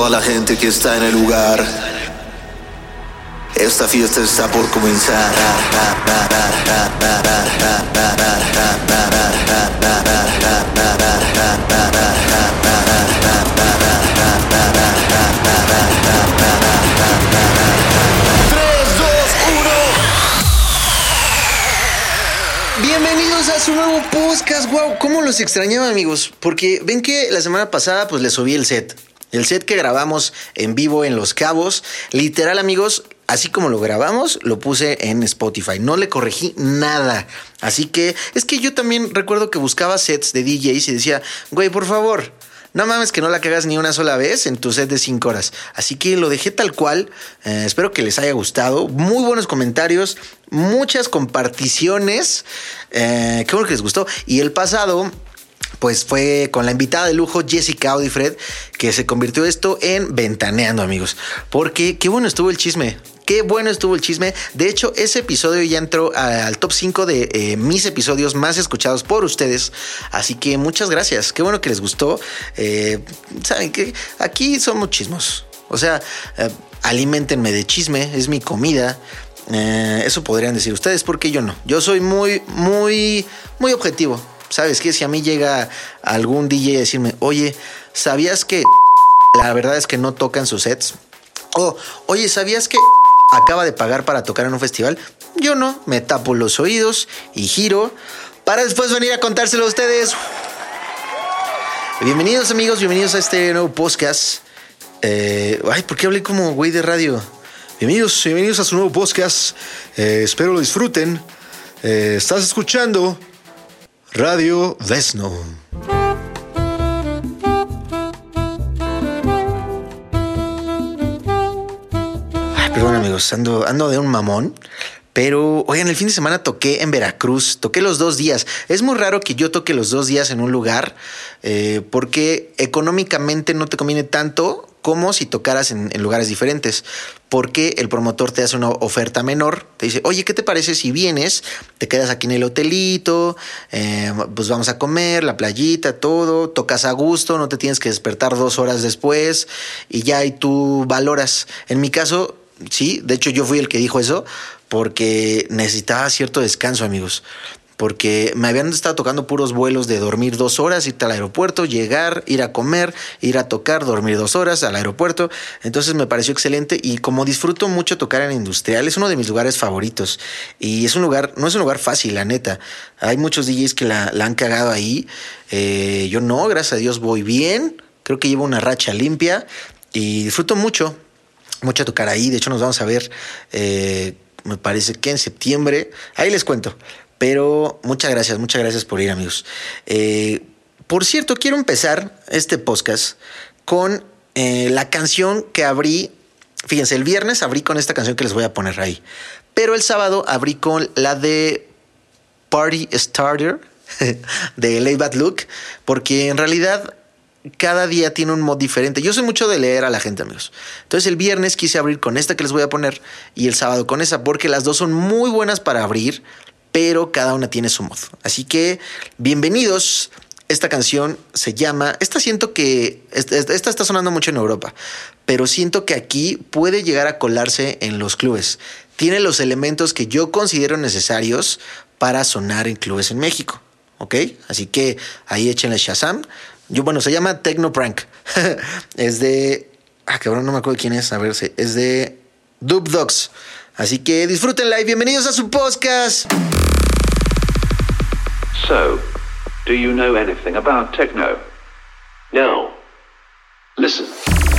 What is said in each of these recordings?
toda la gente que está en el lugar. Esta fiesta está por comenzar. Bienvenidos a su nuevo podcast. Wow, cómo los extrañaba, amigos. Porque ven que la semana pasada, pues les subí el set. El set que grabamos en vivo en Los Cabos. Literal, amigos, así como lo grabamos, lo puse en Spotify. No le corregí nada. Así que es que yo también recuerdo que buscaba sets de DJs y decía, güey, por favor. No mames que no la cagas ni una sola vez en tu set de 5 horas. Así que lo dejé tal cual. Eh, espero que les haya gustado. Muy buenos comentarios, muchas comparticiones. Eh, qué bueno que les gustó. Y el pasado pues fue con la invitada de lujo Jessica Audifred que se convirtió esto en Ventaneando, amigos. Porque qué bueno estuvo el chisme. Qué bueno estuvo el chisme. De hecho, ese episodio ya entró al top 5 de eh, mis episodios más escuchados por ustedes. Así que muchas gracias. Qué bueno que les gustó. Eh, Saben que aquí somos chismos. O sea, eh, alimentenme de chisme. Es mi comida. Eso podrían decir ustedes, porque yo no. Yo soy muy, muy, muy objetivo. ¿Sabes qué? Si a mí llega algún DJ a decirme, oye, ¿sabías que la verdad es que no tocan sus sets? O, oye, ¿sabías que acaba de pagar para tocar en un festival? Yo no, me tapo los oídos y giro para después venir a contárselo a ustedes. Bienvenidos amigos, bienvenidos a este nuevo podcast. Eh, ay, ¿por qué hablé como güey de radio? Bienvenidos, bienvenidos a su nuevo podcast. Eh, espero lo disfruten. Eh, estás escuchando Radio Vesno. Perdón amigos, ando, ando de un mamón. Pero, oigan, el fin de semana toqué en Veracruz, toqué los dos días. Es muy raro que yo toque los dos días en un lugar eh, porque económicamente no te conviene tanto como si tocaras en, lugares diferentes, porque el promotor te hace una oferta menor, te dice, oye, ¿qué te parece si vienes? Te quedas aquí en el hotelito, eh, pues vamos a comer, la playita, todo, tocas a gusto, no te tienes que despertar dos horas después y ya y tú valoras. En mi caso, sí, de hecho yo fui el que dijo eso, porque necesitaba cierto descanso, amigos porque me habían estado tocando puros vuelos de dormir dos horas, irte al aeropuerto, llegar, ir a comer, ir a tocar, dormir dos horas al aeropuerto. Entonces me pareció excelente y como disfruto mucho tocar en industrial, es uno de mis lugares favoritos. Y es un lugar, no es un lugar fácil, la neta. Hay muchos DJs que la, la han cagado ahí. Eh, yo no, gracias a Dios voy bien. Creo que llevo una racha limpia y disfruto mucho, mucho tocar ahí. De hecho, nos vamos a ver. Eh, me parece que en septiembre. Ahí les cuento. Pero muchas gracias, muchas gracias por ir, amigos. Eh, por cierto, quiero empezar este podcast con eh, la canción que abrí. Fíjense, el viernes abrí con esta canción que les voy a poner ahí. Pero el sábado abrí con la de Party Starter de Lay Bad Look, porque en realidad cada día tiene un mod diferente. Yo soy mucho de leer a la gente, amigos. Entonces el viernes quise abrir con esta que les voy a poner y el sábado con esa, porque las dos son muy buenas para abrir pero cada una tiene su mod. Así que bienvenidos. Esta canción se llama, esta siento que, esta, está sonando mucho en Europa, pero siento que aquí puede llegar a colarse en los clubes. Tiene los elementos que yo considero necesarios para sonar en clubes en México. ¿Ok? Así que ahí échenle Shazam. Yo, bueno, se llama Techno Prank. es de. Ah, cabrón, no me acuerdo quién es. A ver, es de Dub Dogs. Así que disfrútenla y bienvenidos a su podcast. So, do you know anything about techno? No. Listen.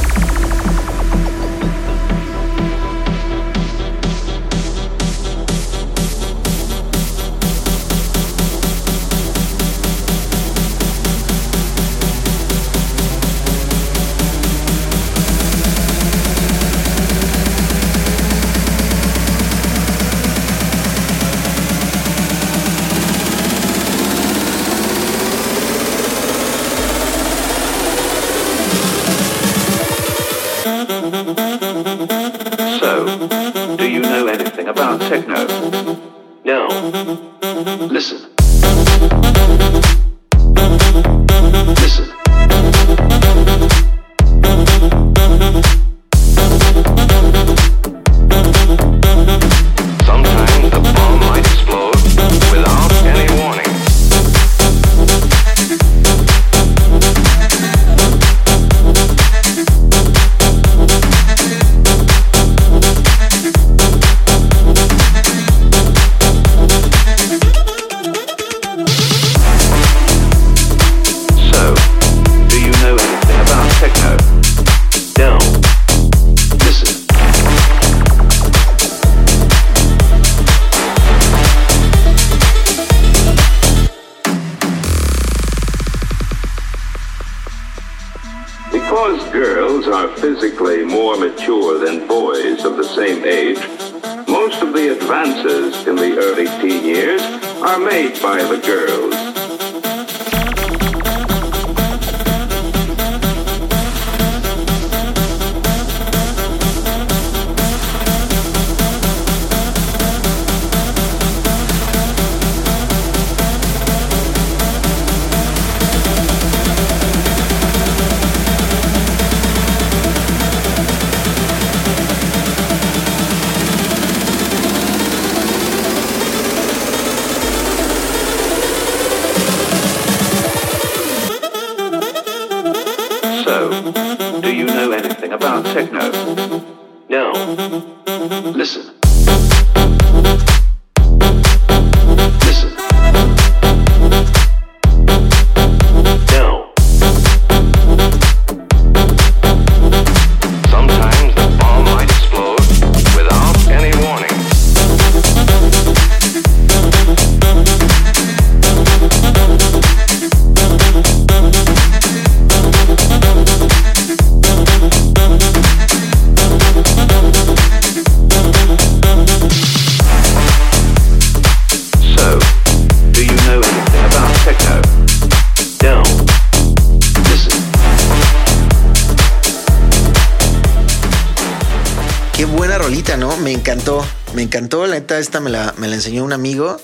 Rolita, ¿no? Me encantó. Me encantó. La neta, esta me la, me la enseñó un amigo.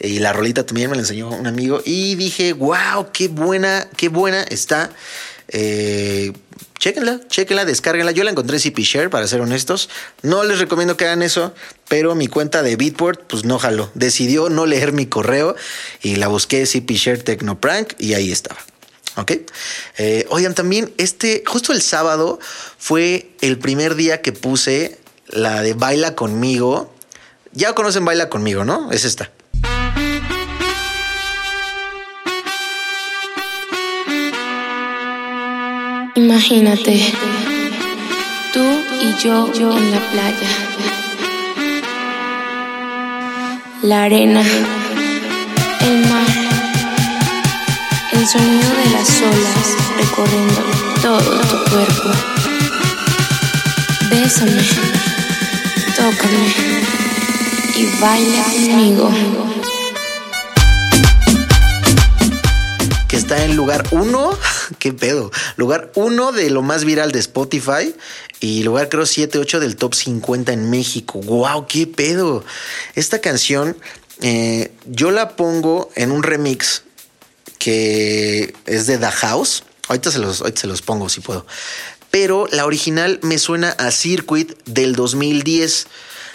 Y la rolita también me la enseñó un amigo. Y dije, wow, qué buena, qué buena está. Eh, chéquenla, chéquenla, descárguenla. Yo la encontré en CP Share, para ser honestos. No les recomiendo que hagan eso, pero mi cuenta de Beatport, pues no jaló. Decidió no leer mi correo y la busqué CP Share Tecnoprank y ahí estaba. Ok. Eh, oigan, también este, justo el sábado fue el primer día que puse la de Baila conmigo. Ya conocen Baila conmigo, ¿no? Es esta. Imagínate, tú y yo, yo en la playa. La arena, el mar, el sonido de las olas recorriendo todo tu cuerpo. Bésame, tócame y baila conmigo. que está en lugar uno, qué pedo, lugar uno de lo más viral de Spotify y lugar creo 7, 8 del top 50 en México. Wow, qué pedo. Esta canción eh, yo la pongo en un remix que es de The House. Ahorita se los, ahorita se los pongo si puedo. Pero la original me suena a Circuit del 2010.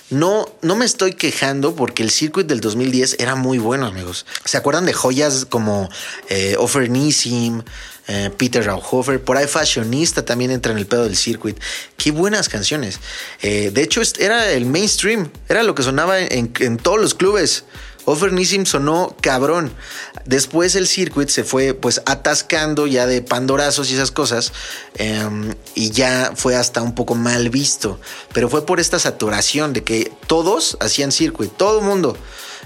No, no me estoy quejando porque el circuit del 2010 era muy bueno, amigos. ¿Se acuerdan de joyas como eh, Offer Nissim, eh, Peter Rauhofer? Por ahí Fashionista también entra en el pedo del circuit. Qué buenas canciones. Eh, de hecho, era el mainstream, era lo que sonaba en todos los clubes. Offer Nissim sonó cabrón. Después el circuit se fue pues atascando ya de pandorazos y esas cosas. em, y ya fue hasta un poco mal visto. Pero fue por esta saturación de que todos hacían circuit, todo mundo.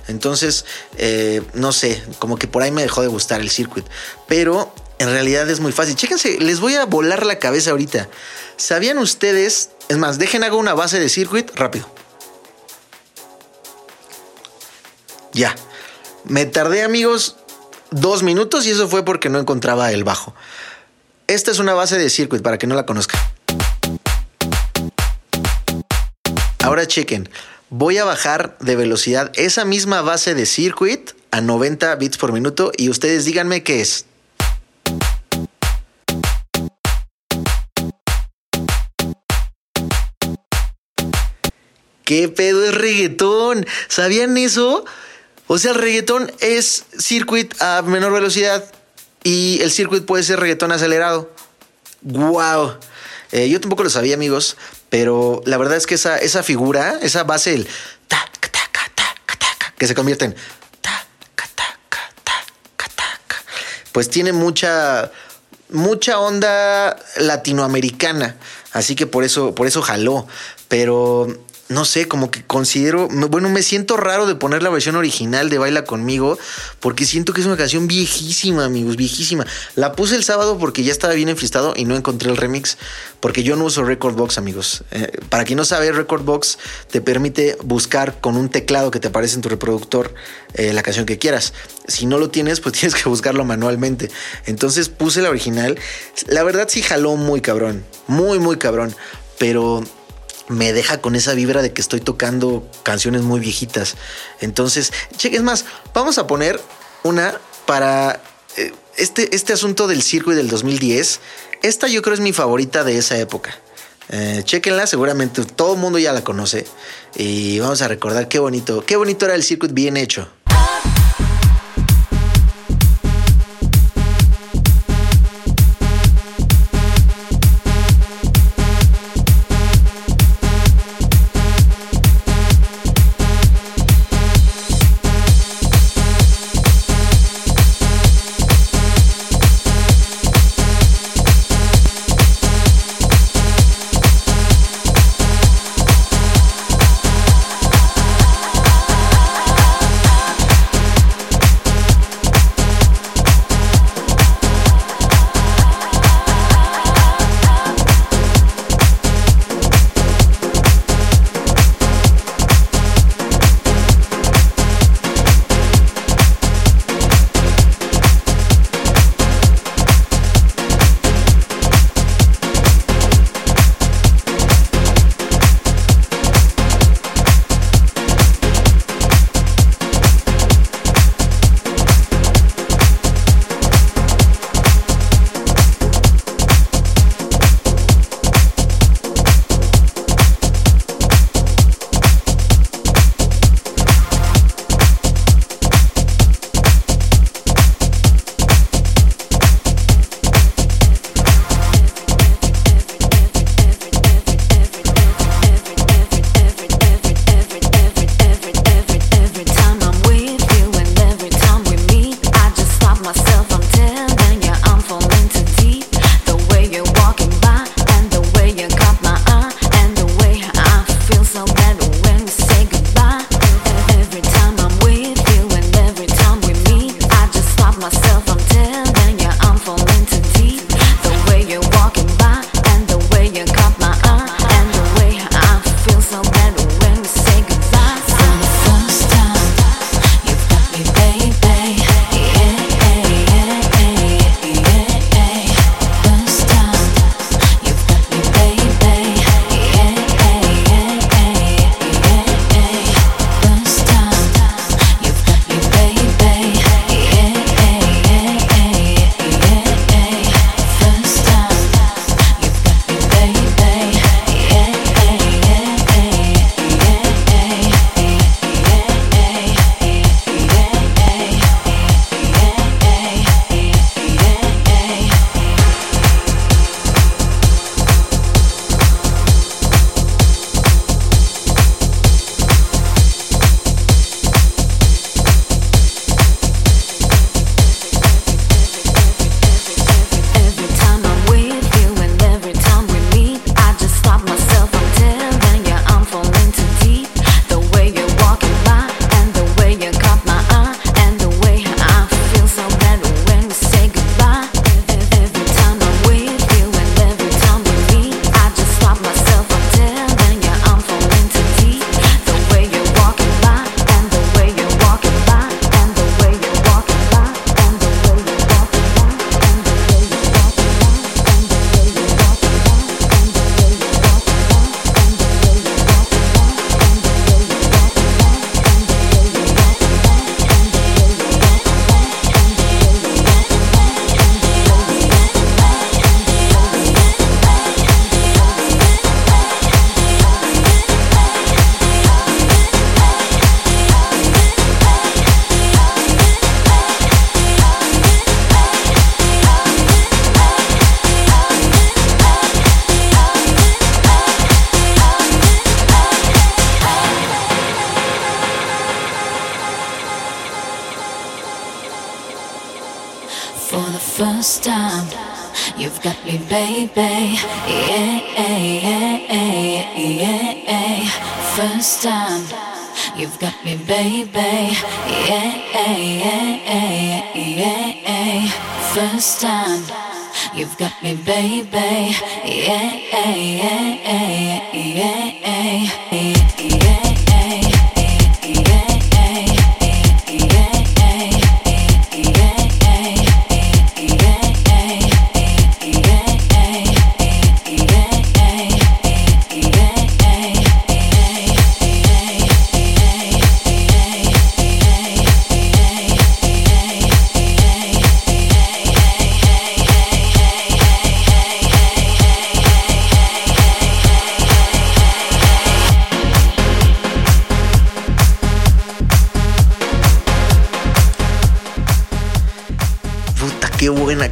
Entonces, eh, no sé, como que por ahí me dejó de gustar el circuit. Pero en realidad es muy fácil. Chéquense, les voy a volar la cabeza ahorita. ¿Sabían ustedes? Es más, dejen hago una base de circuit rápido. Ya. Me tardé, amigos, dos minutos y eso fue porque no encontraba el bajo. Esta es una base de circuit para que no la conozcan. Ahora chequen. Voy a bajar de velocidad esa misma base de circuit a 90 bits por minuto y ustedes díganme qué es. ¿Qué pedo es reggaetón? ¿Sabían eso? O sea, el reggaetón es circuit a menor velocidad y el circuit puede ser reggaetón acelerado. ¡Wow! Eh, yo tampoco lo sabía, amigos, pero la verdad es que esa, esa figura, esa base, el que se convierte en ta, pues tiene mucha, mucha onda latinoamericana. Así que por eso, por eso jaló. Pero no sé, como que considero, bueno, me siento raro de poner la versión original de Baila conmigo, porque siento que es una canción viejísima, amigos, viejísima. La puse el sábado porque ya estaba bien enfristado y no encontré el remix, porque yo no uso Record Box, amigos. Eh, para quien no sabe, Record Box te permite buscar con un teclado que te aparece en tu reproductor eh, la canción que quieras. Si no lo tienes, pues tienes que buscarlo manualmente. Entonces puse la original. La verdad sí jaló muy cabrón, muy, muy cabrón, pero me deja con esa vibra de que estoy tocando canciones muy viejitas. Entonces, che, es más, vamos a poner una para eh, este, este asunto del circo del 2010. Esta yo creo es mi favorita de esa época. Eh, chequenla, seguramente todo el mundo ya la conoce. Y vamos a recordar qué bonito, qué bonito era el circuit bien hecho. You've got me, baby. Yeah, yeah, yeah, yeah, yeah. First time, you've got me, baby. Yeah, yeah, yeah, yeah. First time, you've got me, baby. Yeah, yeah, yeah, yeah, yeah.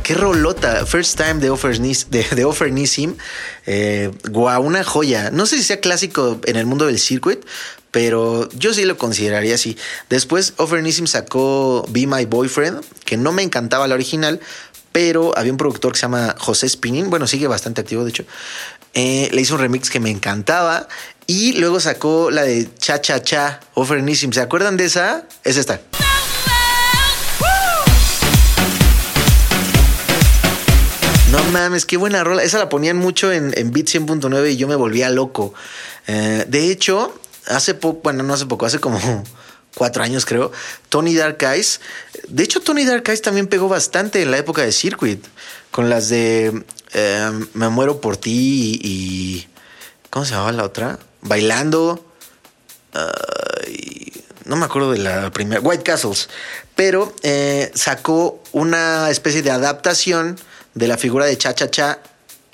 Qué rolota. First time de Offer, Offer Nissim. Eh, guau, una joya. No sé si sea clásico en el mundo del circuit, pero yo sí lo consideraría así. Después, Offer Nissim sacó Be My Boyfriend, que no me encantaba la original, pero había un productor que se llama José Spinning. Bueno, sigue bastante activo, de hecho. Eh, le hizo un remix que me encantaba. Y luego sacó la de Cha Cha Cha, Offer Nissim. ¿Se acuerdan de esa? Es esta. Mames, qué buena rola. Esa la ponían mucho en, en Beat 100.9 y yo me volvía loco. Eh, de hecho, hace poco, bueno, no hace poco, hace como cuatro años creo, Tony Dark Eyes. De hecho, Tony Dark Eyes también pegó bastante en la época de Circuit, con las de eh, Me muero por ti y, ¿Cómo se llamaba la otra? Bailando. No me acuerdo de la primera, White Castles, pero eh, sacó una especie de adaptación de la figura de Cha Cha Cha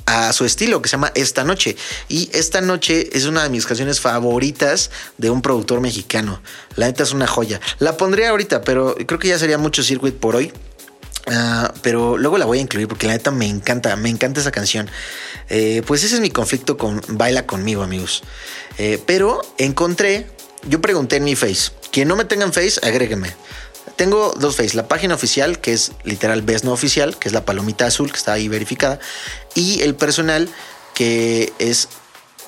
a su estilo que se llama Esta Noche. Y Esta Noche es una de mis canciones favoritas de un productor mexicano. La neta es una joya. La pondría ahorita, pero creo que ya sería mucho circuit por hoy. Ah, pero luego la voy a incluir porque la neta me encanta, me encanta esa canción. Eh, pues ese es mi conflicto con Baila conmigo, amigos. Eh, pero encontré, yo pregunté en mi face, quien no me tenga en face, agrégueme. Tengo dos face, la página oficial, que es literal Best No Oficial, que es la palomita azul que está ahí verificada, y el personal, que es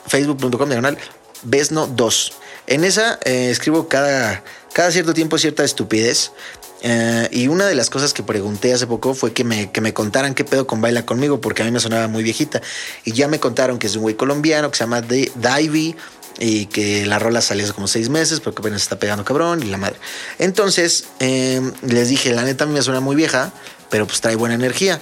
facebook.com diagonal Besno 2. En esa eh, escribo cada, cada cierto tiempo cierta estupidez. eh, y una de las cosas que pregunté hace poco fue que me, que me contaran qué pedo con Baila conmigo, porque a mí me sonaba muy viejita. Y ya me contaron que es un güey colombiano que se llama D- Divey y que la rola salió hace como seis meses, porque apenas se está pegando cabrón y la madre. Entonces eh, les dije, la neta a mí me suena muy vieja, pero pues trae buena energía.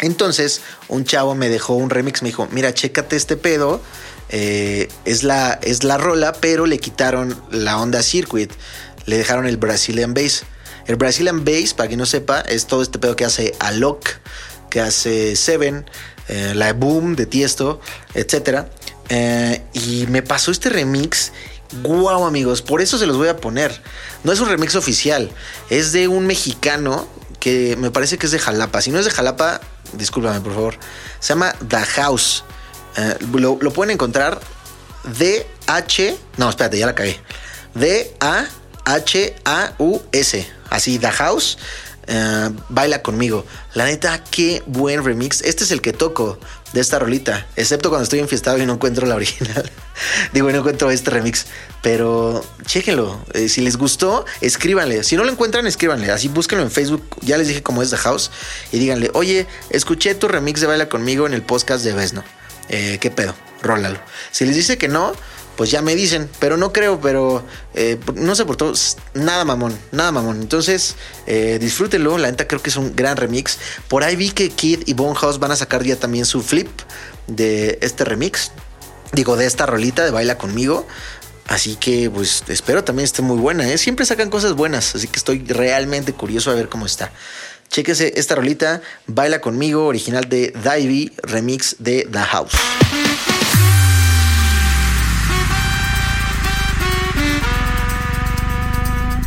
Entonces, un chavo me dejó un remix, me dijo, mira, chécate este pedo. eh, es, la, es la rola, pero le quitaron la onda circuit. Le dejaron el Brazilian Bass. El Brazilian Bass, para quien no sepa, es todo este pedo que hace Alok, que hace Seven, eh, la Boom de Tiesto, etc. y me pasó este remix. Guau, amigos, por eso se los voy a poner. No es un remix oficial, es de un mexicano que me parece que es de Jalapa. Si no es de Jalapa, discúlpame por favor. Se llama The House. Eh, lo, lo pueden encontrar D-H. No, espérate, ya la cagué. D-A-H-A-U-S. Así, The House. Eh, baila conmigo. La neta, qué buen remix. Este es el que toco de esta rolita. Excepto cuando estoy enfiestado y no encuentro la original. Digo, no encuentro este remix. Pero chéquenlo. Eh, si les gustó, escríbanle. Si no lo encuentran, escríbanle. Así búsquenlo en Facebook. Ya les dije cómo es The House. Y díganle, oye, escuché tu remix de Baila conmigo en el podcast de Besno. Eh, ¿Qué pedo? Rólalo. Si les dice que no, pues ya me dicen, pero no creo, pero eh, no sé por todo, s- nada mamón, nada mamón. Entonces, eh, disfrútenlo, la neta creo que es un gran remix. Por ahí vi que Kid y Bonehouse van a sacar ya también su flip de este remix, digo, de esta rolita de Baila conmigo. Así que, pues, espero también esté muy buena, ¿eh? Siempre sacan cosas buenas, así que estoy realmente curioso a ver cómo está. Chéquese esta rolita, Baila conmigo, original de Divey, remix de The House.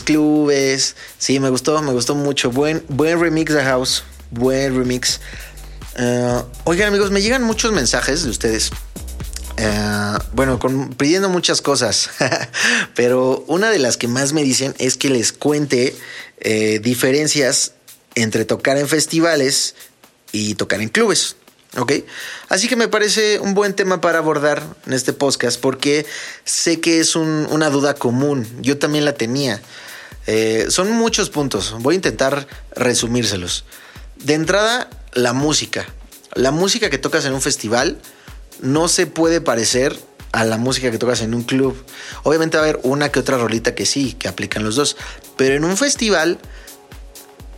Clubes. Sí, me gustó, me gustó mucho. Buen, buen remix de House. Buen remix. Eh, oigan, amigos, me llegan muchos mensajes de ustedes. Eh, bueno, pidiendo muchas cosas. Pero una de las que más me dicen es que les cuente eh, diferencias entre tocar en festivales y tocar en clubes. ¿Ok? Así que me parece un buen tema para abordar en este podcast porque sé que es un- una duda común. Yo también la tenía. Eh, son muchos puntos. Voy a intentar resumírselos. De entrada, la música. La música que tocas en un festival no se puede parecer a la música que tocas en un club. Obviamente va a haber una que otra rolita que sí, que aplican los dos. Pero en un festival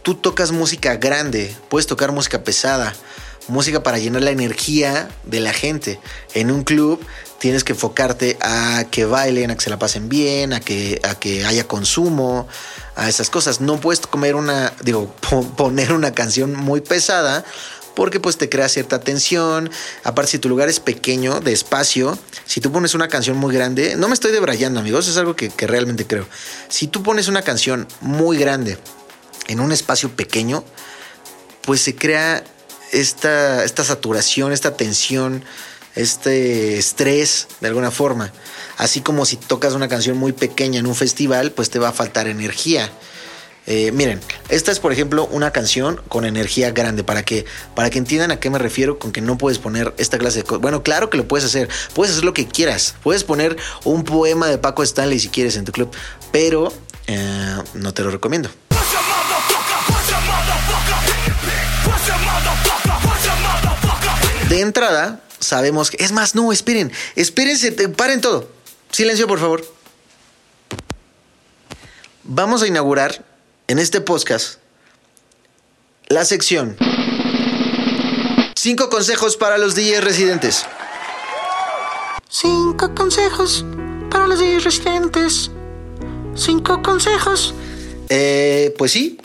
tú tocas música grande, puedes tocar música pesada, música para llenar la energía de la gente. En un club tienes que enfocarte a que bailen, a que se la pasen bien, a que, a que haya consumo, a esas cosas. No puedes comer una, digo, po- poner una canción muy pesada porque pues te crea cierta tensión. Aparte, si tu lugar es pequeño, de espacio, si tú pones una canción muy grande, no me estoy debrayando, amigos, es algo que realmente creo. Si tú pones una canción muy grande en un espacio pequeño, pues se crea esta, esta saturación, esta tensión, este estrés de alguna forma. Así como si tocas una canción muy pequeña en un festival, pues te va a faltar energía. Eh, miren, esta es por ejemplo una canción con energía grande para que para que entiendan a qué me refiero con que no puedes poner esta clase de cosas. Bueno, claro que lo puedes hacer, puedes hacer lo que quieras, puedes poner un poema de Paco Stanley si quieres en tu club, pero eh, no te lo recomiendo. De entrada, sabemos que. Es más, no, esperen. Espérense, paren todo. Silencio, por favor. Vamos a inaugurar en este podcast la sección. Cinco consejos para los DJs residentes. Cinco consejos para los días residentes. Cinco consejos. Eh, pues sí,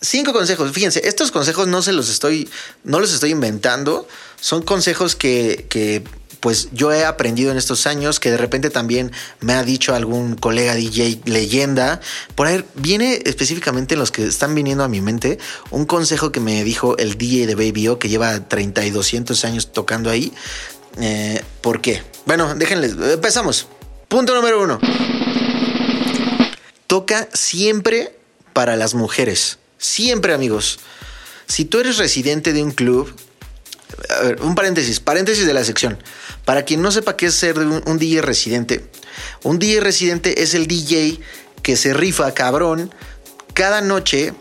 cinco consejos. Fíjense, estos consejos no se los estoy, no los estoy inventando. Son consejos que, que, pues yo he aprendido en estos años, que de repente también me ha dicho algún colega DJ leyenda. Por ahí viene específicamente en los que están viniendo a mi mente un consejo que me dijo el DJ de Baby O, que lleva 30 y 200 años tocando ahí. Eh, ¿Por qué? Bueno, déjenles, empezamos. Punto número uno toca siempre para las mujeres. Siempre, amigos. Si tú eres residente de un club, un paréntesis, paréntesis de la sección. Para quien no sepa qué es ser un, un DJ residente, un DJ residente es el DJ que se rifa cabrón cada noche,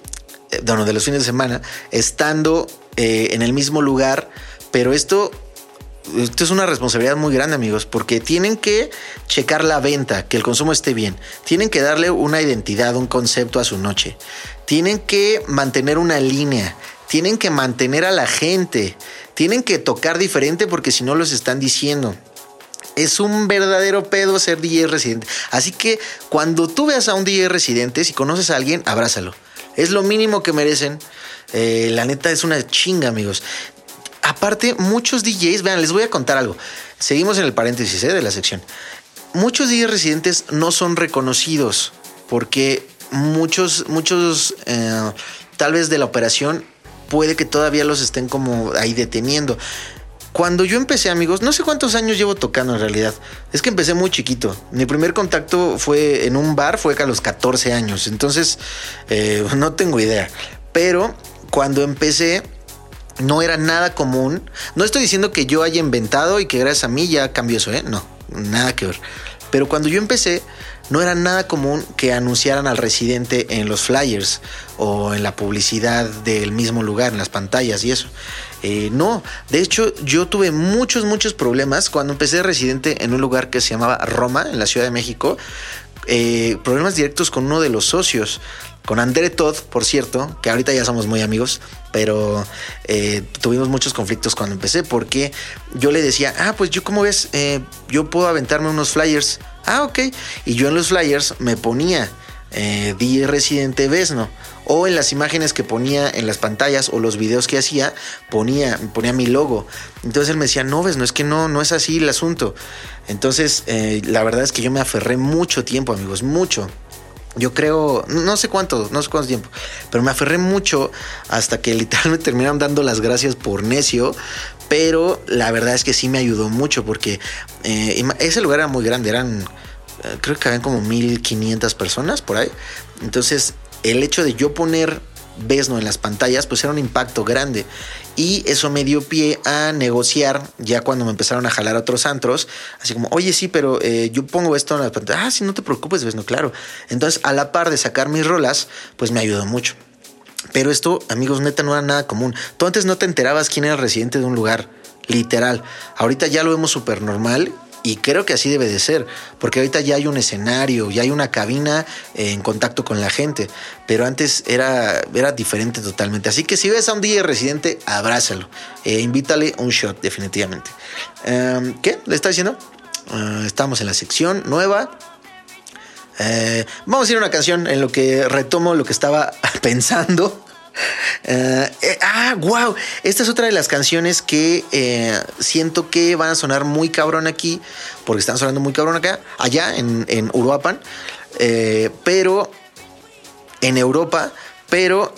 eh, bueno, de los fines de semana, estando eh, en el mismo lugar, pero esto esto es una responsabilidad muy grande, amigos, porque tienen que checar la venta, que el consumo esté bien. Tienen que darle una identidad, un concepto a su noche. Tienen que mantener una línea. Tienen que mantener a la gente. Tienen que tocar diferente porque si no los están diciendo. Es un verdadero pedo ser DJ residente. Así que cuando tú veas a un DJ residente, si conoces a alguien, abrázalo. Es lo mínimo que merecen. Eh, la neta es una chinga, amigos. Aparte, muchos DJs, vean, les voy a contar algo. Seguimos en el paréntesis eh, de la sección. Muchos DJs residentes no son reconocidos porque muchos, muchos, eh, tal vez de la operación, puede que todavía los estén como ahí deteniendo. Cuando yo empecé, amigos, no sé cuántos años llevo tocando en realidad. Es que empecé muy chiquito. Mi primer contacto fue en un bar, fue a los 14 años. Entonces, eh, no tengo idea. Pero cuando empecé, no era nada común. No estoy diciendo que yo haya inventado y que gracias a mí ya cambió eso, ¿eh? No, nada que ver. Pero cuando yo empecé, no era nada común que anunciaran al residente en los flyers o en la publicidad del mismo lugar, en las pantallas y eso. Eh, no, de hecho yo tuve muchos, muchos problemas cuando empecé de residente en un lugar que se llamaba Roma, en la Ciudad de México. Eh, problemas directos con uno de los socios, con André Todd, por cierto, que ahorita ya somos muy amigos, pero eh, tuvimos muchos conflictos cuando empecé porque yo le decía, ah, pues yo como ves, eh, yo puedo aventarme unos flyers. Ah, ok. Y yo en los flyers me ponía eh, DJ Residente Vesno. O en las imágenes que ponía en las pantallas o los videos que hacía, ponía, ponía mi logo. Entonces él me decía, no, ves, no es que no, no es así el asunto. Entonces, eh, la verdad es que yo me aferré mucho tiempo, amigos, mucho. Yo creo, no sé cuánto, no sé cuánto tiempo, pero me aferré mucho hasta que literal me terminaron dando las gracias por necio. Pero la verdad es que sí me ayudó mucho porque eh, ese lugar era muy grande, eran, eh, creo que habían como 1500 personas por ahí. Entonces, el hecho de yo poner Vesno en las pantallas, pues era un impacto grande. Y eso me dio pie a negociar ya cuando me empezaron a jalar a otros antros. Así como, oye, sí, pero eh, yo pongo esto en las pantallas. Ah, sí, no te preocupes, Vesno, claro. Entonces, a la par de sacar mis rolas, pues me ayudó mucho. Pero esto, amigos, neta, no era nada común. Tú antes no te enterabas quién era el residente de un lugar, literal. Ahorita ya lo vemos súper normal y creo que así debe de ser, porque ahorita ya hay un escenario, ya hay una cabina eh, en contacto con la gente, pero antes era, era diferente totalmente. Así que si ves a un DJ residente, abrázalo, eh, invítale un shot, definitivamente. Em, ¿Qué? ¿Le está diciendo? Ah, estamos en la sección nueva. Eh, vamos a ir a una canción en lo que retomo lo que estaba pensando. Eh, eh, ah, wow. Esta es otra de las canciones que eh, siento que van a sonar muy cabrón aquí, porque están sonando muy cabrón acá, allá en, en Uruapan. Pero en Europa. Pero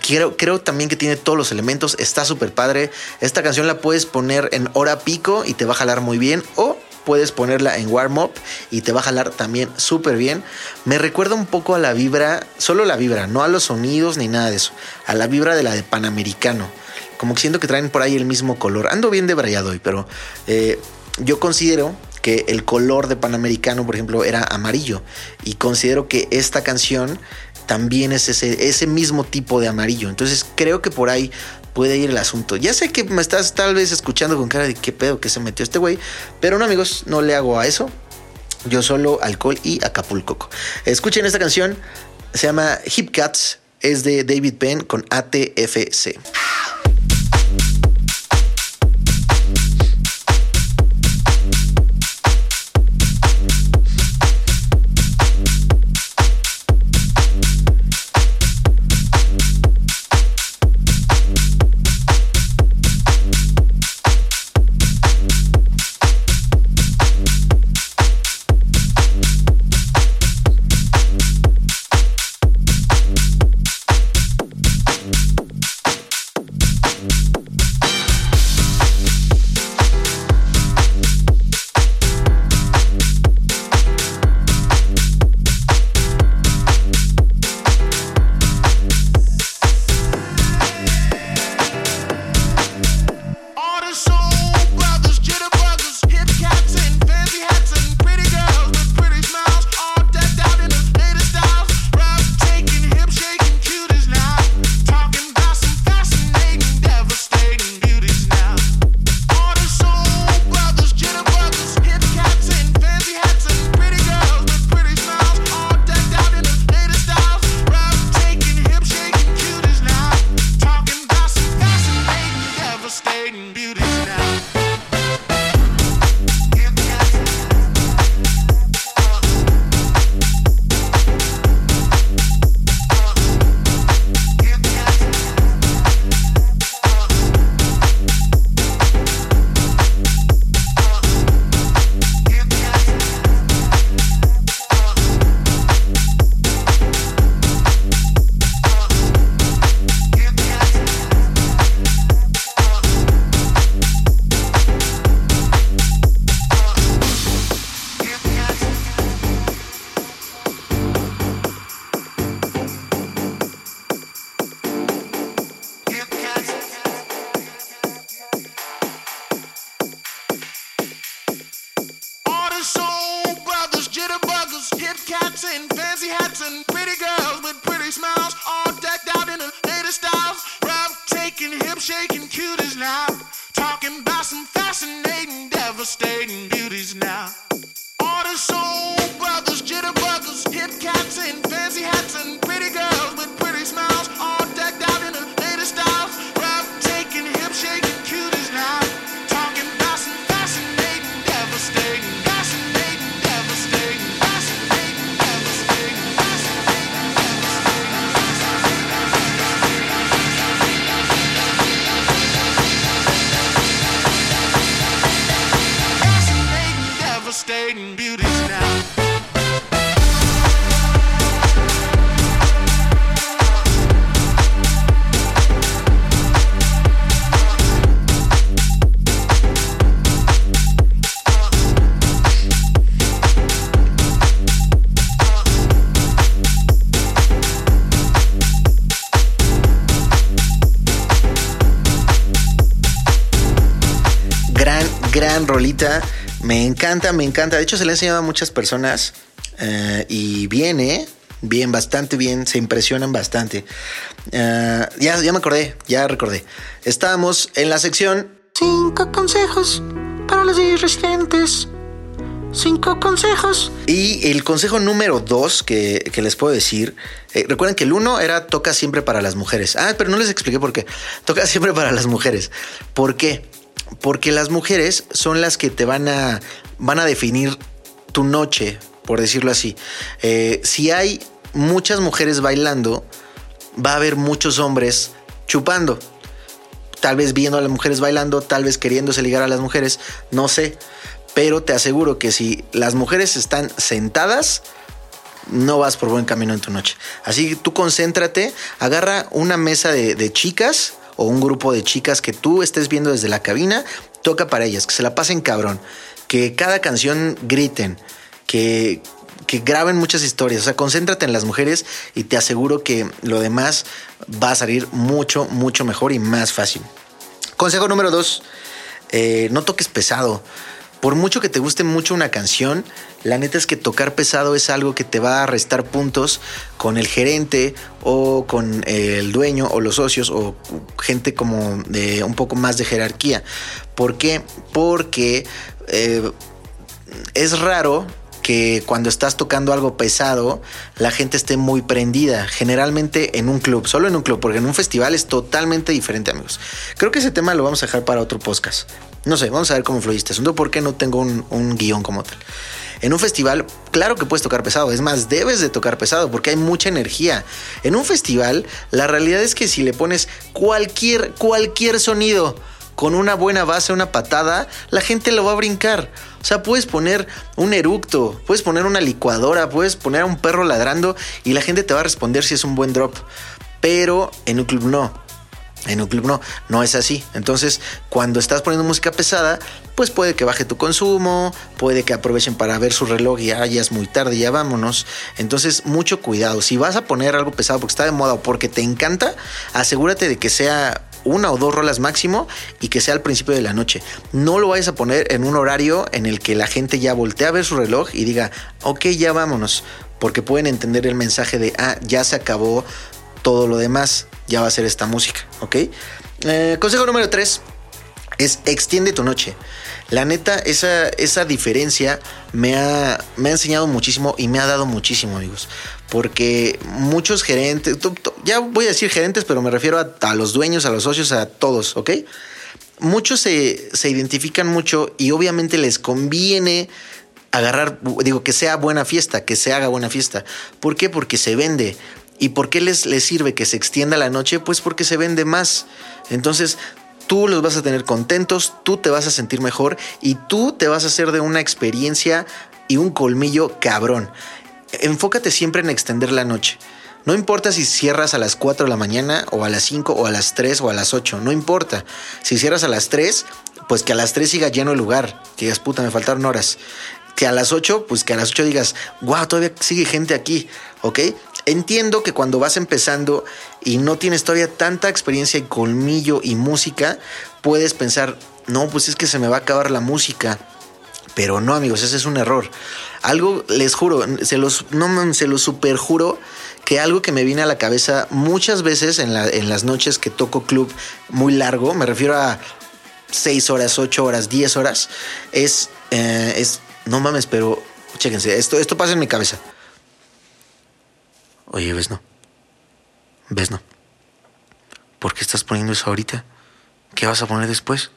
quiero, creo también que tiene todos los elementos. Está súper padre. Esta canción la puedes poner en hora pico y te va a jalar muy bien. O puedes ponerla en warm up y te va a jalar también súper bien. Me recuerda un poco a la vibra, solo la vibra, no a los sonidos ni nada de eso. A la vibra de la de Panamericano. Como que siento que traen por ahí el mismo color. Ando bien debrayado hoy, pero eh, yo considero que el color de Panamericano, por ejemplo, era amarillo. Y considero que esta canción también es ese, ese mismo tipo de amarillo. Entonces creo que por ahí puede ir el asunto. Ya sé que me estás tal vez escuchando con cara de qué pedo que se metió este güey. Pero no, amigos, no le hago a eso. Yo solo alcohol y Acapulco. Escuchen esta canción. Se llama Hip Cats. Es de David Penn con ATFC. Me encanta, me encanta. De hecho, se le ha enseñado a muchas personas eh, y viene bien, bastante bien. Se impresionan bastante. Eh, ya, ya me acordé, ya recordé. Estábamos en la sección Cinco consejos para los residentes. Cinco consejos. Y el consejo número dos que, que les puedo decir, eh, recuerden que el uno era toca siempre para las mujeres. Ah, pero no les expliqué por qué. Toca siempre para las mujeres. ¿Por qué? Porque las mujeres son las que te van a, van a definir tu noche, por decirlo así. Eh, si hay muchas mujeres bailando, va a haber muchos hombres chupando. Tal vez viendo a las mujeres bailando, tal vez queriéndose ligar a las mujeres, no sé. Pero te aseguro que si las mujeres están sentadas, no vas por buen camino en tu noche. Así que tú concéntrate, agarra una mesa de, de chicas o un grupo de chicas que tú estés viendo desde la cabina, toca para ellas, que se la pasen cabrón, que cada canción griten, que, que graben muchas historias. O sea, concéntrate en las mujeres y te aseguro que lo demás va a salir mucho, mucho mejor y más fácil. Consejo número dos, eh, no toques pesado. Por mucho que te guste mucho una canción, la neta es que tocar pesado es algo que te va a restar puntos con el gerente o con el dueño o los socios o gente como de un poco más de jerarquía. ¿Por qué? Porque eh, es raro que cuando estás tocando algo pesado, la gente esté muy prendida. Generalmente en un club, solo en un club, porque en un festival es totalmente diferente, amigos. Creo que ese tema lo vamos a dejar para otro podcast. No sé, vamos a ver cómo fluye este asunto, porque no tengo un, un guion como tal. En un festival, claro que puedes tocar pesado. Es más, debes de tocar pesado porque hay mucha energía. En un festival, la realidad es que si le pones cualquier, cualquier sonido con una buena base, una patada, la gente lo va a brincar. O sea, puedes poner un eructo, puedes poner una licuadora, puedes poner a un perro ladrando y la gente te va a responder si es un buen drop. Pero en un club no. En un club no, no es así. Entonces, cuando estás poniendo música pesada, pues puede que baje tu consumo, puede que aprovechen para ver su reloj y ah, ya es muy tarde, ya vámonos. Entonces, mucho cuidado. Si vas a poner algo pesado porque está de moda o porque te encanta, asegúrate de que sea una o dos rolas máximo y que sea al principio de la noche. No lo vayas a poner en un horario en el que la gente ya voltea a ver su reloj y diga, ok, ya vámonos, porque pueden entender el mensaje de, ah, ya se acabó todo lo demás, ya va a ser esta música, ¿ok? Eh, consejo número 3 es extiende tu noche. La neta, esa, esa diferencia me ha, me ha enseñado muchísimo y me ha dado muchísimo, amigos. Porque muchos gerentes, ya voy a decir gerentes, pero me refiero a, a los dueños, a los socios, a todos, ¿ok? Muchos se, se identifican mucho y obviamente les conviene agarrar, digo, que sea buena fiesta, que se haga buena fiesta. ¿Por qué? Porque se vende. ¿Y por qué les, les sirve que se extienda la noche? Pues porque se vende más. Entonces, tú los vas a tener contentos, tú te vas a sentir mejor y tú te vas a hacer de una experiencia y un colmillo cabrón. Enfócate siempre en extender la noche. No importa si cierras a las 4 de la mañana o a las 5 o a las 3 o a las 8, no importa. Si cierras a las 3, pues que a las 3 siga lleno el lugar. Que digas, puta, me faltaron horas. Que a las 8, pues que a las 8 digas, wow, todavía sigue gente aquí, ¿ok? Entiendo que cuando vas empezando y no tienes todavía tanta experiencia y colmillo y música, puedes pensar, no, pues es que se me va a acabar la música. Pero no, amigos, ese es un error. Algo, les juro, se los, no, se los super juro que algo que me viene a la cabeza muchas veces en, la- en las noches que toco club muy largo, me refiero a 6 horas, 8 horas, 10 horas, es, eh, es, no mames, pero chéquense, esto, esto pasa en mi cabeza. Oye, ves no. Ves no. ¿Por qué estás poniendo eso ahorita? ¿Qué vas a poner después?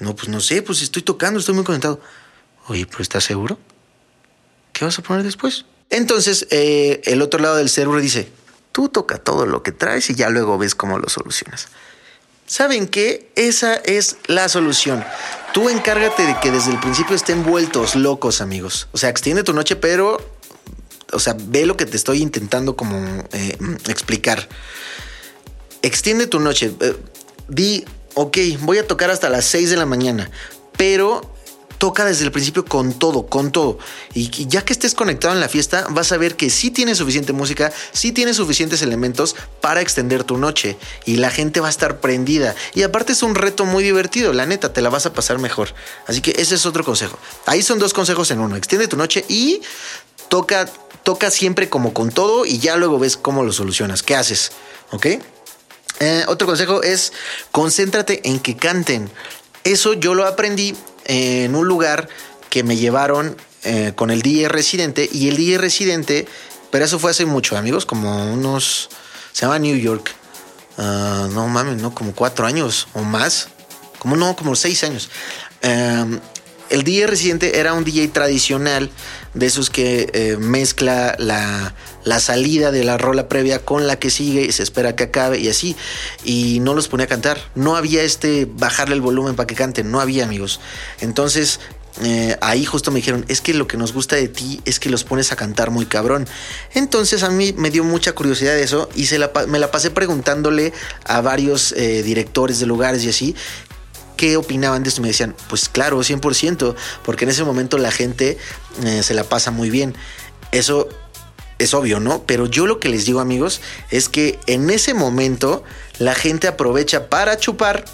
No, pues no sé, pues estoy tocando, estoy muy conectado. Oye, pero ¿estás seguro? ¿Qué vas a poner después? Entonces, eh, el otro lado del cerebro dice, tú toca todo lo que traes y ya luego ves cómo lo solucionas. ¿Saben qué? Esa es la solución. Tú encárgate de que desde el principio estén vueltos locos, amigos. O sea, extiende tu noche, pero, o sea, ve lo que te estoy intentando como eh, explicar. Extiende tu noche. Eh, di, ok, voy a tocar hasta las 6 de la mañana, pero toca desde el principio con todo, con todo. Y ya que estés conectado en la fiesta, vas a ver que sí tienes suficiente música, sí tienes suficientes elementos para extender tu noche. Y la gente va a estar prendida. Y aparte es un reto muy divertido, la neta, te la vas a pasar mejor. Así que ese es otro consejo. Ahí son dos consejos en uno. Extiende tu noche y toca, toca siempre como con todo y ya luego ves cómo lo solucionas. ¿Qué haces? ¿Ok? Eh, otro consejo es concéntrate en que canten. Eso yo lo aprendí en un lugar que me llevaron eh, con el DJ residente y el DJ residente, pero eso fue hace mucho, amigos, como unos, se llama New York. Ah, no mames, no, como cuatro años o más. Como no, como seis años. Um, el DJ residente era un DJ tradicional, de esos que eh, mezcla la, la salida de la rola previa con la que sigue y se espera que acabe y así. Y no los ponía a cantar. No había este bajarle el volumen para que canten. No había, amigos. Entonces, eh, ahí justo me dijeron, es que lo que nos gusta de ti es que los pones a cantar muy cabrón. Entonces a mí me dio mucha curiosidad eso y se me la pasé preguntándole a varios eh, directores de lugares y así qué opinaban de esto. Me decían, pues claro, 100%, porque en ese momento la gente eh, se la pasa muy bien. Eso es obvio, ¿no? Pero yo lo que les digo, amigos, es que en ese momento la gente aprovecha para chupar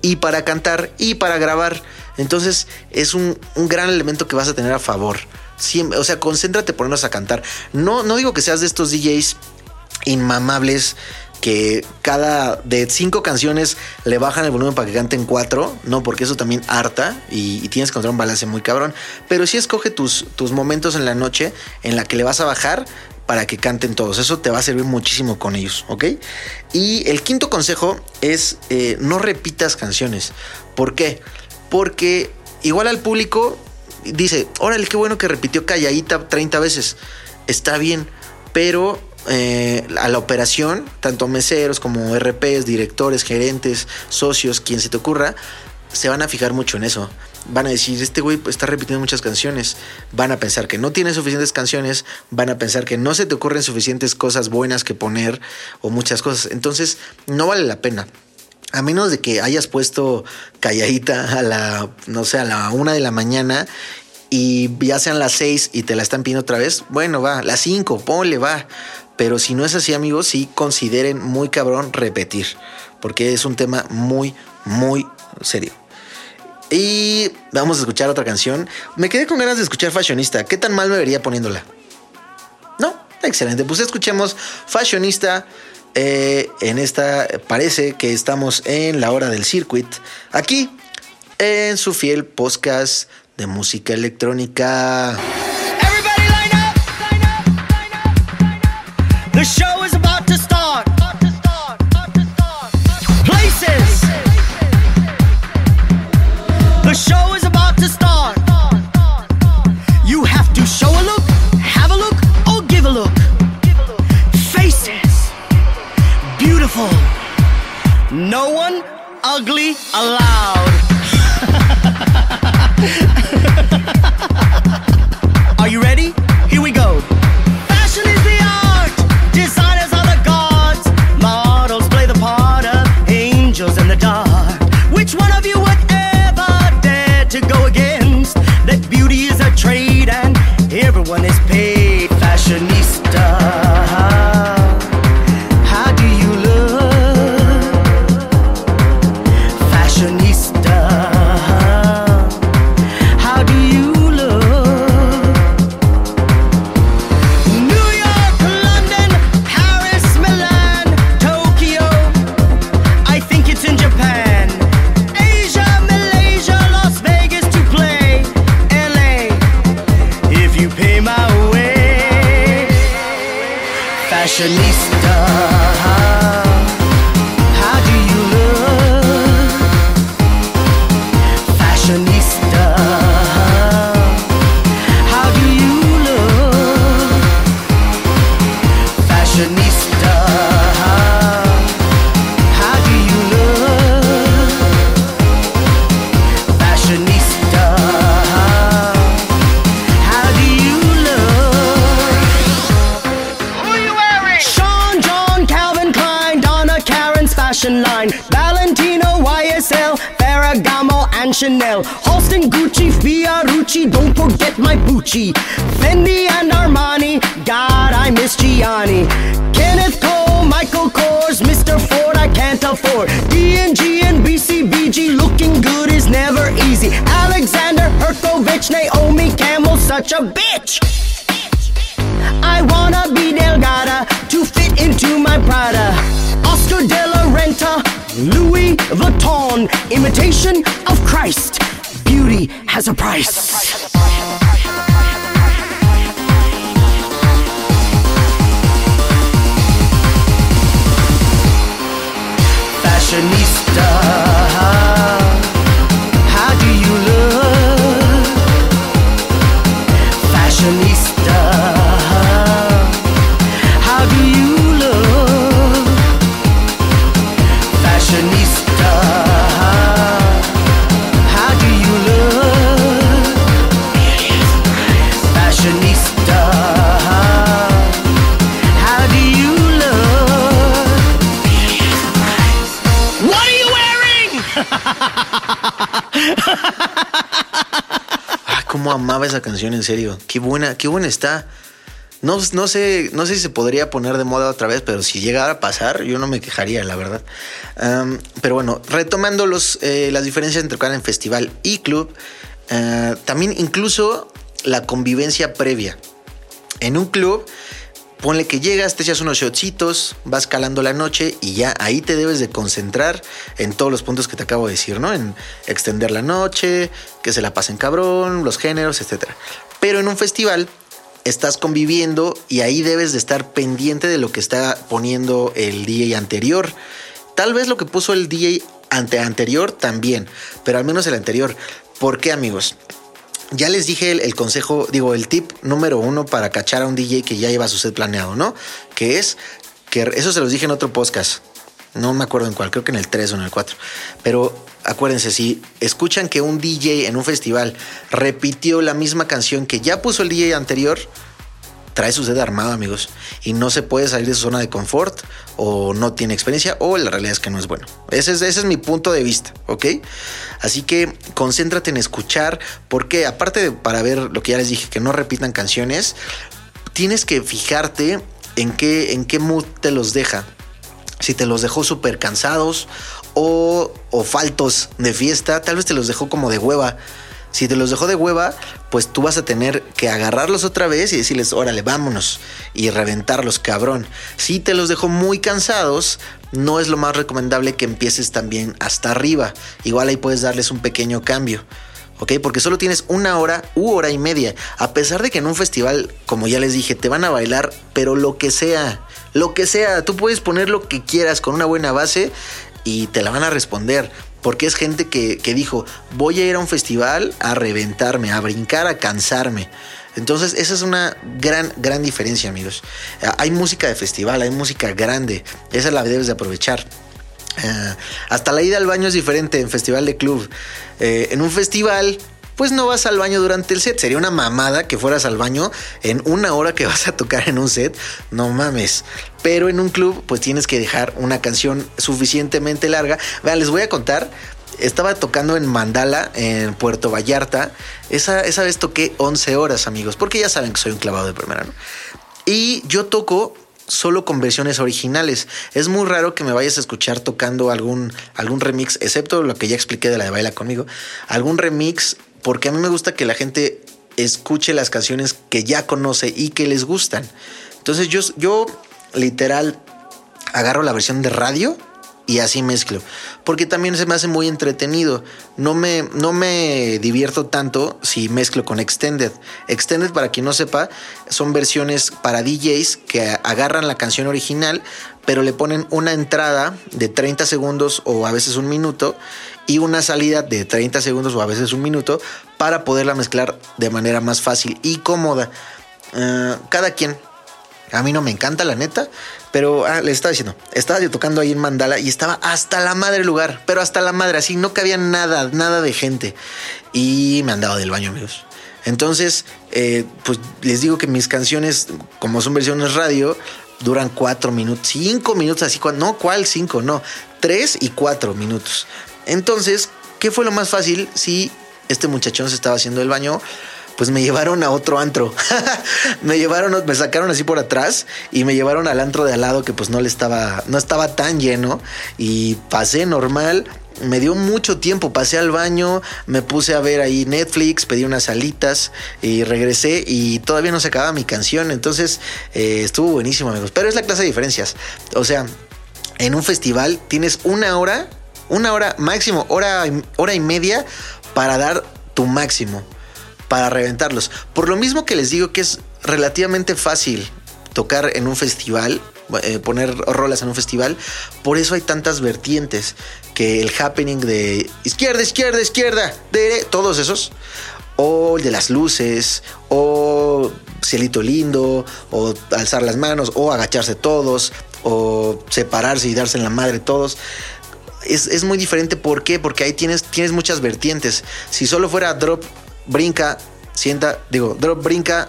y para cantar y para grabar. Entonces es un, un gran elemento que vas a tener a favor. Siempre, o sea, concéntrate ponernos a cantar. No, no digo que seas de estos DJs inmamables que cada de cinco canciones le bajan el volumen para que canten cuatro, no, porque eso también harta y, tienes que encontrar un balance muy cabrón. Pero sí escoge tus, tus momentos en la noche en la que le vas a bajar para que canten todos. Eso te va a servir muchísimo con ellos, ¿ok? Y el quinto consejo es eh, no repitas canciones. ¿Por qué? Porque igual al público dice, órale, qué bueno que repitió Calladita 30 veces. Está bien, pero eh, a la operación, tanto meseros como RPs, directores, gerentes, socios, quien se te ocurra, se van a fijar mucho en eso. Van a decir, este güey está repitiendo muchas canciones. Van a pensar que no tiene suficientes canciones. Van a pensar que no se te ocurren suficientes cosas buenas que poner o muchas cosas. Entonces, no vale la pena. A menos de que hayas puesto calladita a la, no sé, a la una de la mañana y ya sean las seis y te la están pidiendo otra vez, bueno, va, las cinco, ponle, va. Pero si no es así, amigos, sí consideren muy cabrón repetir, porque es un tema muy, muy serio. Y vamos a escuchar otra canción. Me quedé con ganas de escuchar Fashionista. ¿Qué tan mal me vería poniéndola? No, excelente. Pues escuchemos Fashionista. Eh, en esta parece que estamos en la hora del circuit. Aquí en su fiel podcast de música electrónica. Line, Valentino, YSL, Ferragamo, and Chanel, Halston, Gucci, Fiorucci, don't forget my Gucci, Fendi and Miss Gianni, Kenneth Cole, Michael Kors, Mr. Ford, I can't afford, D&G and BCBG, looking good is never easy, Alexander Herkovich, Naomi Campbell, such a bitch. I wanna be Delgada to fit into my Prada. Oscar de la Renta, Louis Vuitton, imitation of Christ. Beauty has a price. Fashionista. Ay, cómo amaba esa canción, en serio. Qué buena, qué buena está. No, sé, no sé si se podría poner de moda otra vez, pero si llegara a pasar, yo no me quejaría, la verdad. Pero bueno, retomando los, eh, las diferencias entre tocar en festival y club, eh, también incluso la convivencia previa. En un club, ponle que llegas, te echas unos shotcitos, vas calando la noche y ya ahí te debes de concentrar en todos los puntos que te acabo de decir, ¿no? En extender la noche, que se la pasen cabrón, los géneros, etc. Pero en un festival estás conviviendo y ahí debes de estar pendiente de lo que está poniendo el DJ anterior. Tal vez lo que puso el DJ ante anterior también, pero al menos el anterior. ¿Por qué, amigos? Ya les dije el, consejo, digo, el tip número uno para cachar a un DJ que ya lleva su set planeado, ¿no? Que es que eso se los dije en otro podcast. No me acuerdo en cuál, creo que en el 3 o en el 4. Pero acuérdense, si escuchan que un DJ en un festival repitió la misma canción que ya puso el DJ anterior, trae su set armado, amigos. Y no se puede salir de su zona de confort o no tiene experiencia o la realidad es que no es bueno. Ese es, ese es mi punto de vista, ¿ok? Así que concéntrate en escuchar porque aparte de para ver lo que ya les dije, que no repitan canciones, tienes que fijarte en qué, en qué mood te los deja. Si te los dejó súper cansados o, o faltos de fiesta, tal vez te los dejó como de hueva. Si te los dejó de hueva, pues tú vas a tener que agarrarlos otra vez y decirles, órale, vámonos y reventarlos, cabrón. Si te los dejó muy cansados, no es lo más recomendable que empieces también hasta arriba. Igual ahí puedes darles un pequeño cambio. ¿ok? Porque solo tienes una hora u hora y media. A pesar de que en un festival, como ya les dije, te van a bailar, pero lo que sea, lo que sea, tú puedes poner lo que quieras con una buena base y te la van a responder. Porque es gente que, que dijo, voy a ir a un festival a reventarme, a brincar, a cansarme. Entonces, esa es una gran, gran diferencia, amigos. Eh, Hay música de festival, hay música grande. Esa la debes de aprovechar. Eh, hasta la ida al baño es diferente en festival de club. Eh, en un festival, pues no vas al baño durante el set. Sería una mamada que fueras al baño en una hora que vas a tocar en un set. No mames. Pero en un club, pues tienes que dejar una canción suficientemente larga. Vean, les voy a contar. Estaba tocando en Mandala, en Puerto Vallarta. Esa, esa vez toqué 11 horas, amigos, porque ya saben que soy un clavado de primera, ¿no? Y yo toco solo con versiones originales. Es muy raro que me vayas a escuchar tocando algún, algún remix, excepto lo que ya expliqué de la de Baila conmigo. Algún remix, porque a mí me gusta que la gente escuche las canciones que ya conoce y que les gustan. Entonces yo, yo literal agarro la versión de radio y así mezclo. Porque también se me hace muy entretenido. No me, no me divierto tanto si mezclo con Extended. Extended, para quien no sepa, son versiones para DJs que agarran la canción original, pero le ponen una entrada de 30 segundos o a veces un minuto y una salida de 30 segundos o a veces un minuto para poderla mezclar de manera más fácil y cómoda. Eh, cada quien. A mí no me encanta, la neta. Pero ah, les estaba diciendo, estaba yo tocando ahí en Mandala y estaba hasta la madre lugar, pero hasta la madre, así no cabía nada, nada de gente. Y me han dado del baño, amigos. Entonces, eh, pues les digo que mis canciones, como son versiones radio, duran cuatro minutos, cinco minutos, así, no, ¿cuál cinco? No, tres y cuatro minutos. Entonces, ¿qué fue lo más fácil si este muchachón se estaba haciendo el baño? pues me llevaron a otro antro. me llevaron, me sacaron así por atrás y me llevaron al antro de al lado que pues no le estaba, no estaba tan lleno y pasé normal. Me dio mucho tiempo, pasé al baño, me puse a ver ahí Netflix, pedí unas alitas y regresé y todavía no se acababa mi canción, entonces eh, estuvo buenísimo amigos, pero es la clase de diferencias, o sea, en un festival tienes una hora, una hora máximo, hora, hora y media para dar tu máximo para reventarlos. Por lo mismo que les digo que es relativamente fácil tocar en un festival, eh, poner rolas en un festival, por eso hay tantas vertientes que el happening de izquierda, izquierda, izquierda, de todos esos, o el de las luces, o cielito lindo, o alzar las manos, o agacharse todos, o separarse y darse en la madre todos. Es, es, muy diferente. ¿Por qué? Porque ahí tienes, tienes muchas vertientes. Si solo fuera drop brinca, sienta, digo, drop, brinca,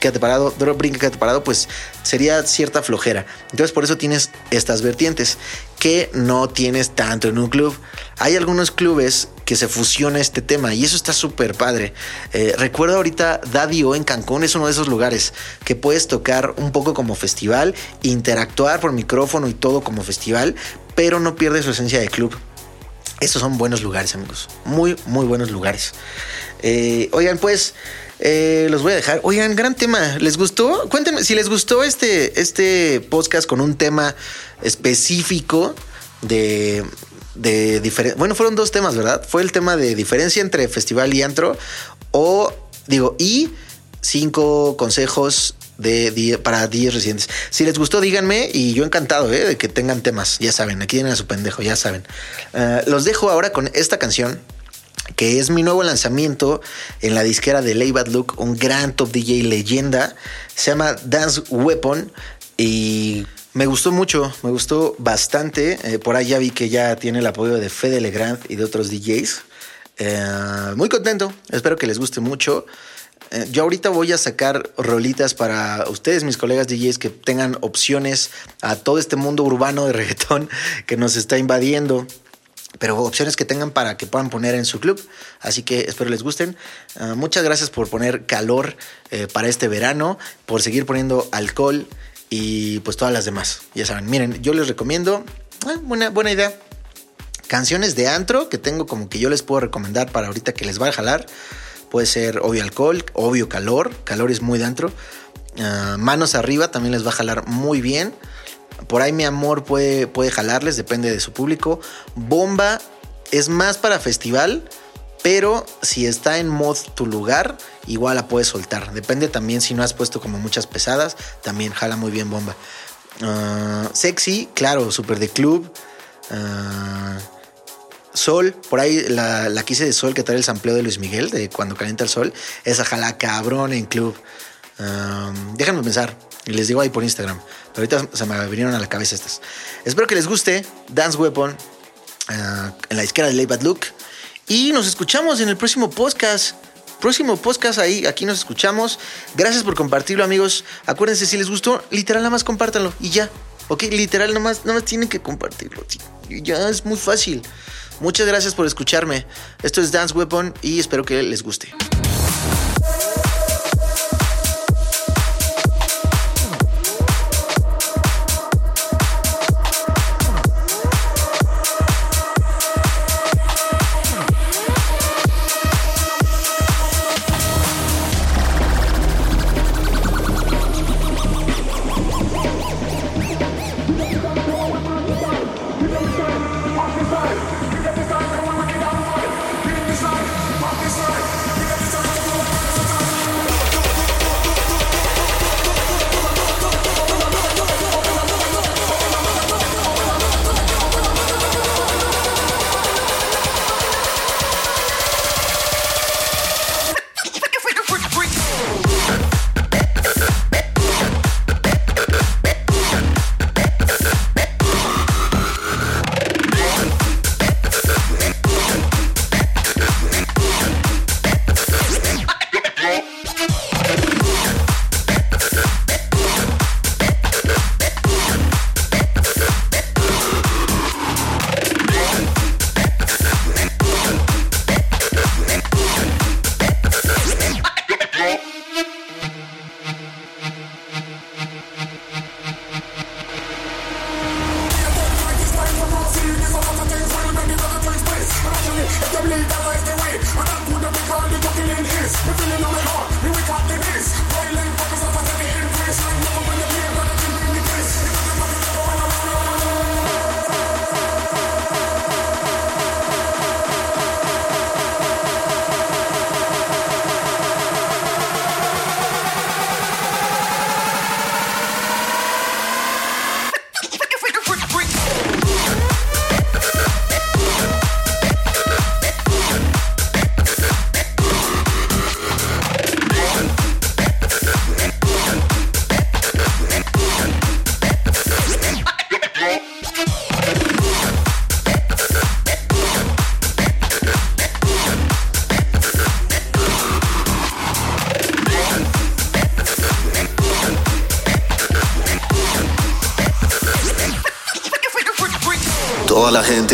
quédate parado, drop, brinca, quédate parado, pues sería cierta flojera. Entonces por eso tienes estas vertientes que no tienes tanto en un club. Hay algunos clubes que se fusiona este tema y eso está súper padre. Eh, recuerdo ahorita Daddy en Cancún es uno de esos lugares que puedes tocar un poco como festival, interactuar por micrófono y todo como festival, pero no pierdes su esencia de club. Esos son buenos lugares, amigos. Muy, muy buenos lugares. Eh, oigan, pues, eh, los voy a dejar. Oigan, gran tema. ¿Les gustó? Cuéntenme si les gustó este, este podcast con un tema específico de, de diferencia. Bueno, fueron dos temas, ¿verdad? Fue el tema de diferencia entre festival y antro. O, digo, y cinco consejos de, para 10 residentes. Si les gustó, díganme y yo encantado ¿eh? de que tengan temas. Ya saben, aquí tienen a su pendejo, ya saben. Eh, los dejo ahora con esta canción que es mi nuevo lanzamiento en la disquera de Lay Bad Look, un gran top DJ leyenda. Se llama Dance Weapon y me gustó mucho, me gustó bastante. Eh, por ahí ya vi que ya tiene el apoyo de Fede Legrand y de otros DJs. Eh, muy contento, espero que les guste mucho. Eh, yo ahorita voy a sacar rolitas para ustedes, mis colegas DJs, que tengan opciones a todo este mundo urbano de reggaetón que nos está invadiendo pero opciones que tengan para que puedan poner en su club. Así que espero les gusten. Ah, muchas gracias por poner calor eh, para este verano, por seguir poniendo alcohol y pues todas las demás. Ya saben, miren, yo les recomiendo, ah, buena, buena idea, canciones de antro que tengo como que yo les puedo recomendar para ahorita que les va a jalar. Puede ser obvio alcohol, obvio calor, calor es muy de antro. Ah, manos arriba también les va a jalar muy bien. Por ahí mi amor puede, puede jalarles, depende de su público. Bomba es más para festival, pero si está en mod tu lugar, igual la puedes soltar. Depende también si no has puesto como muchas pesadas, también jala muy bien bomba. Ah, sexy, claro, super de club. Ah, sol, por ahí la, la quise de Sol que trae el sampleo de Luis Miguel, de cuando calienta el sol. Esa jala cabrón en club. Ah, déjenme pensar y les digo ahí por Instagram. ahorita se me vinieron a la cabeza estas. Espero que les guste Dance Weapon eh, en la izquierda de Lay Bad Look. Y nos escuchamos en el próximo podcast. Próximo podcast ahí, aquí nos escuchamos. Gracias por compartirlo, amigos. Acuérdense, si les gustó, literal nada más compártanlo y ya. Ok, literal nada más, más tienen que compartirlo. Ya es muy fácil. Muchas gracias por escucharme. Esto es Dance Weapon y espero que les guste.